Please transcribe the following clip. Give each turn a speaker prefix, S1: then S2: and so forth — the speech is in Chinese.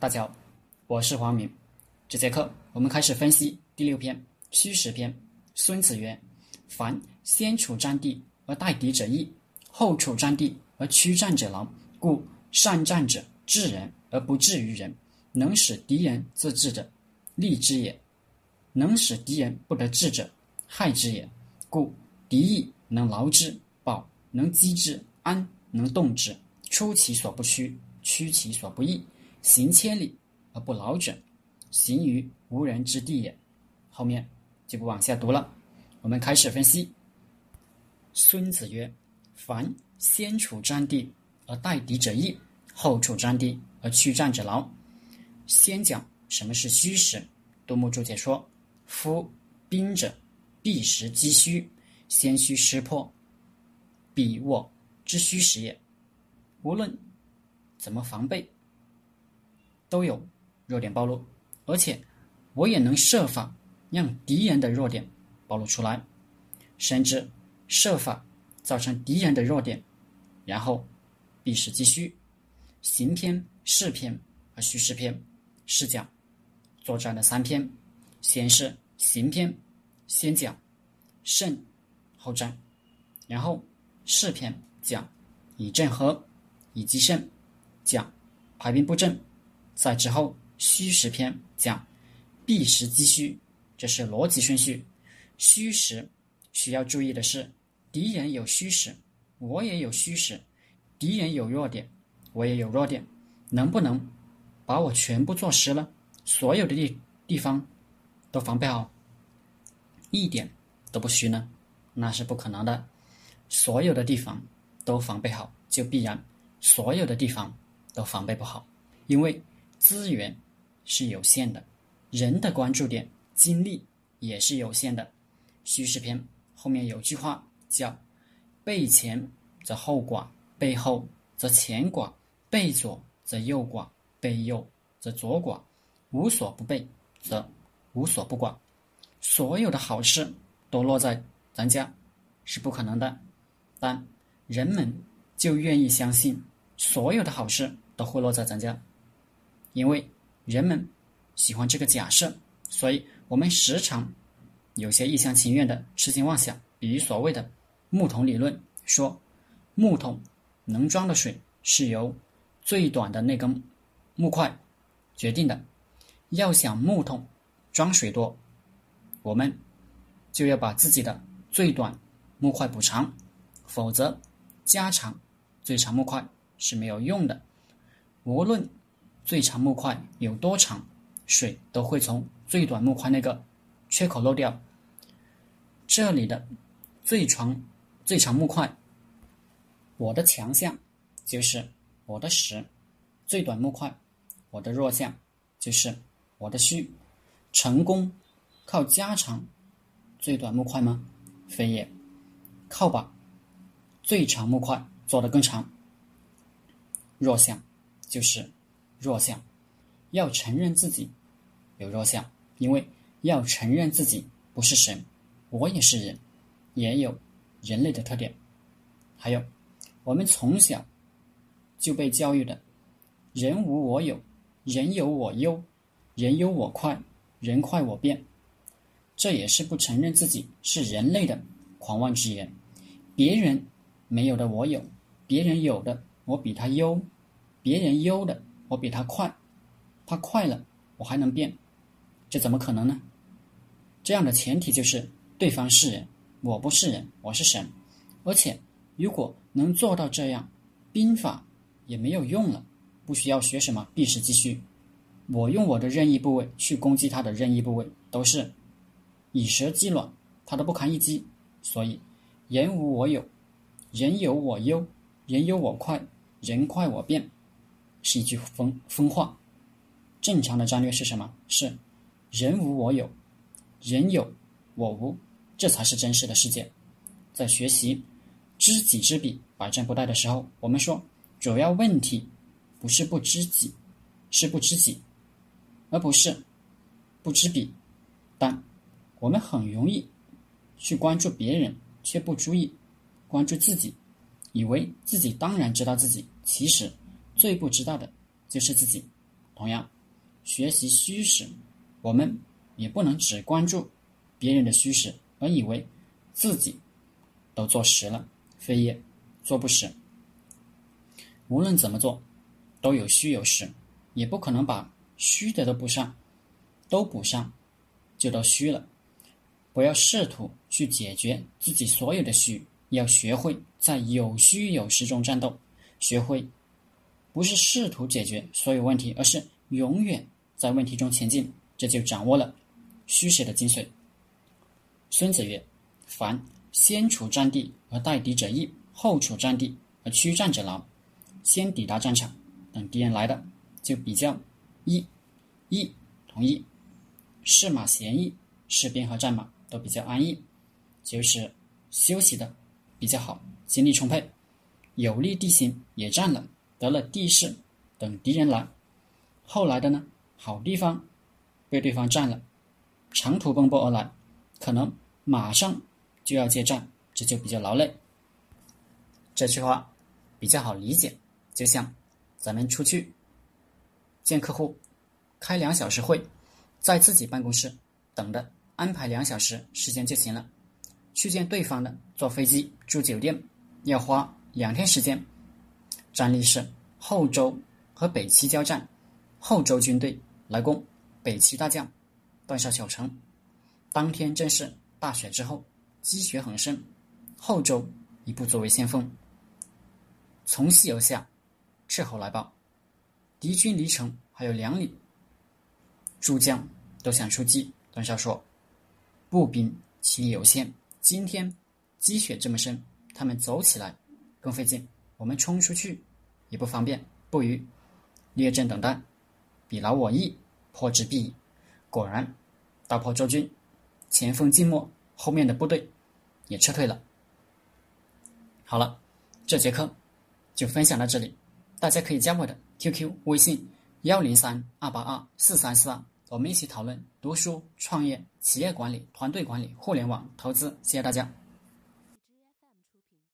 S1: 大家好，我是黄明。这节课我们开始分析第六篇《虚实篇》。孙子曰：“凡先处战地而待敌者易，后处战地而驱战者难。故善战者治人而不治于人，能使敌人自治者，利之也；能使敌人不得志者，害之也。故敌意能劳之，保能击之，安能动之。出其所不趋，趋其所不意。”行千里而不劳者，行于无人之地也。后面就不往下读了。我们开始分析。孙子曰：“凡先处战地而待敌者易，后处战地而驱战者劳。”先讲什么是虚实。杜牧注解说：“夫兵者，必实击虚，先虚识破彼我之虚实也。无论怎么防备。”都有弱点暴露，而且我也能设法让敌人的弱点暴露出来，甚至设法造成敌人的弱点，然后避实击虚。行篇、事篇和虚实篇是讲作战的三篇。先是行篇，先讲胜后战，然后事篇讲以战和，以击胜，讲排兵布阵。在之后，虚实篇讲避实击虚，这是逻辑顺序。虚实需要注意的是，敌人有虚实，我也有虚实；敌人有弱点，我也有弱点。能不能把我全部做实了？所有的地地方都防备好，一点都不虚呢？那是不可能的。所有的地方都防备好，就必然所有的地方都防备不好，因为。资源是有限的，人的关注点、精力也是有限的。虚实篇后面有句话叫“背前则后寡，背后则前寡，背左则右寡，背右则左寡，无所不备则无所不寡”。所有的好事都落在咱家是不可能的，但人们就愿意相信所有的好事都会落在咱家。因为人们喜欢这个假设，所以我们时常有些一厢情愿的痴心妄想。比如所谓的木桶理论，说木桶能装的水是由最短的那根木块决定的。要想木桶装水多，我们就要把自己的最短木块补长，否则加长最长木块是没有用的。无论最长木块有多长，水都会从最短木块那个缺口漏掉。这里的最长最长木块，我的强项就是我的实；最短木块，我的弱项就是我的虚。成功靠加长最短木块吗？非也，靠把最长木块做得更长。弱项就是。弱项，要承认自己有弱项，因为要承认自己不是神，我也是人，也有人类的特点。还有，我们从小就被教育的“人无我有，人有我优，人有我快，人快我变”，这也是不承认自己是人类的狂妄之言。别人没有的我有，别人有的我比他优，别人优的。我比他快，他快了，我还能变，这怎么可能呢？这样的前提就是对方是人，我不是人，我是神。而且，如果能做到这样，兵法也没有用了，不需要学什么避实击虚。我用我的任意部位去攻击他的任意部位，都是以蛇击卵，他都不堪一击。所以，人无我有，人有我优，人有我快，人快我变。是一句疯疯话。正常的战略是什么？是人无我有，人有我无，这才是真实的世界。在学习知己知彼，百战不殆的时候，我们说主要问题不是不知己，是不知己，而不是不知彼。但我们很容易去关注别人，却不注意关注自己，以为自己当然知道自己，其实。最不知道的就是自己，同样，学习虚实，我们也不能只关注别人的虚实，而以为自己都做实了，非也做不实。无论怎么做，都有虚有实，也不可能把虚的都补上，都补上就都虚了。不要试图去解决自己所有的虚，要学会在有虚有实中战斗，学会。不是试图解决所有问题，而是永远在问题中前进，这就掌握了虚实的精髓。孙子曰：“凡先处战地而待敌者易，后处战地而驱战者劳。先抵达战场，等敌人来的就比较易。易同意，士马闲逸，士兵和战马都比较安逸，就是休息的比较好，精力充沛，有利地形也占了。”得了地势，等敌人来，后来的呢，好地方被对方占了，长途奔波而来，可能马上就要接战，这就比较劳累。这句话比较好理解，就像咱们出去见客户，开两小时会，在自己办公室等的，安排两小时时间就行了。去见对方的，坐飞机住酒店，要花两天时间。战例是后周和北齐交战，后周军队来攻，北齐大将断杀小城。当天正是大雪之后，积雪很深，后周一步作为先锋，从西而下，斥候来报，敌军离城还有两里。诸将都想出击，段绍说：“步兵其力有限，今天积雪这么深，他们走起来更费劲。”我们冲出去也不方便，不如列阵等待，比劳我逸，破之必矣。果然，大破周军，前锋静默，后面的部队也撤退了。好了，这节课就分享到这里，大家可以加我的 QQ 微信幺零三二八二四三四二，我们一起讨论读书、创业、企业管理、团队管理、互联网投资。谢谢大家。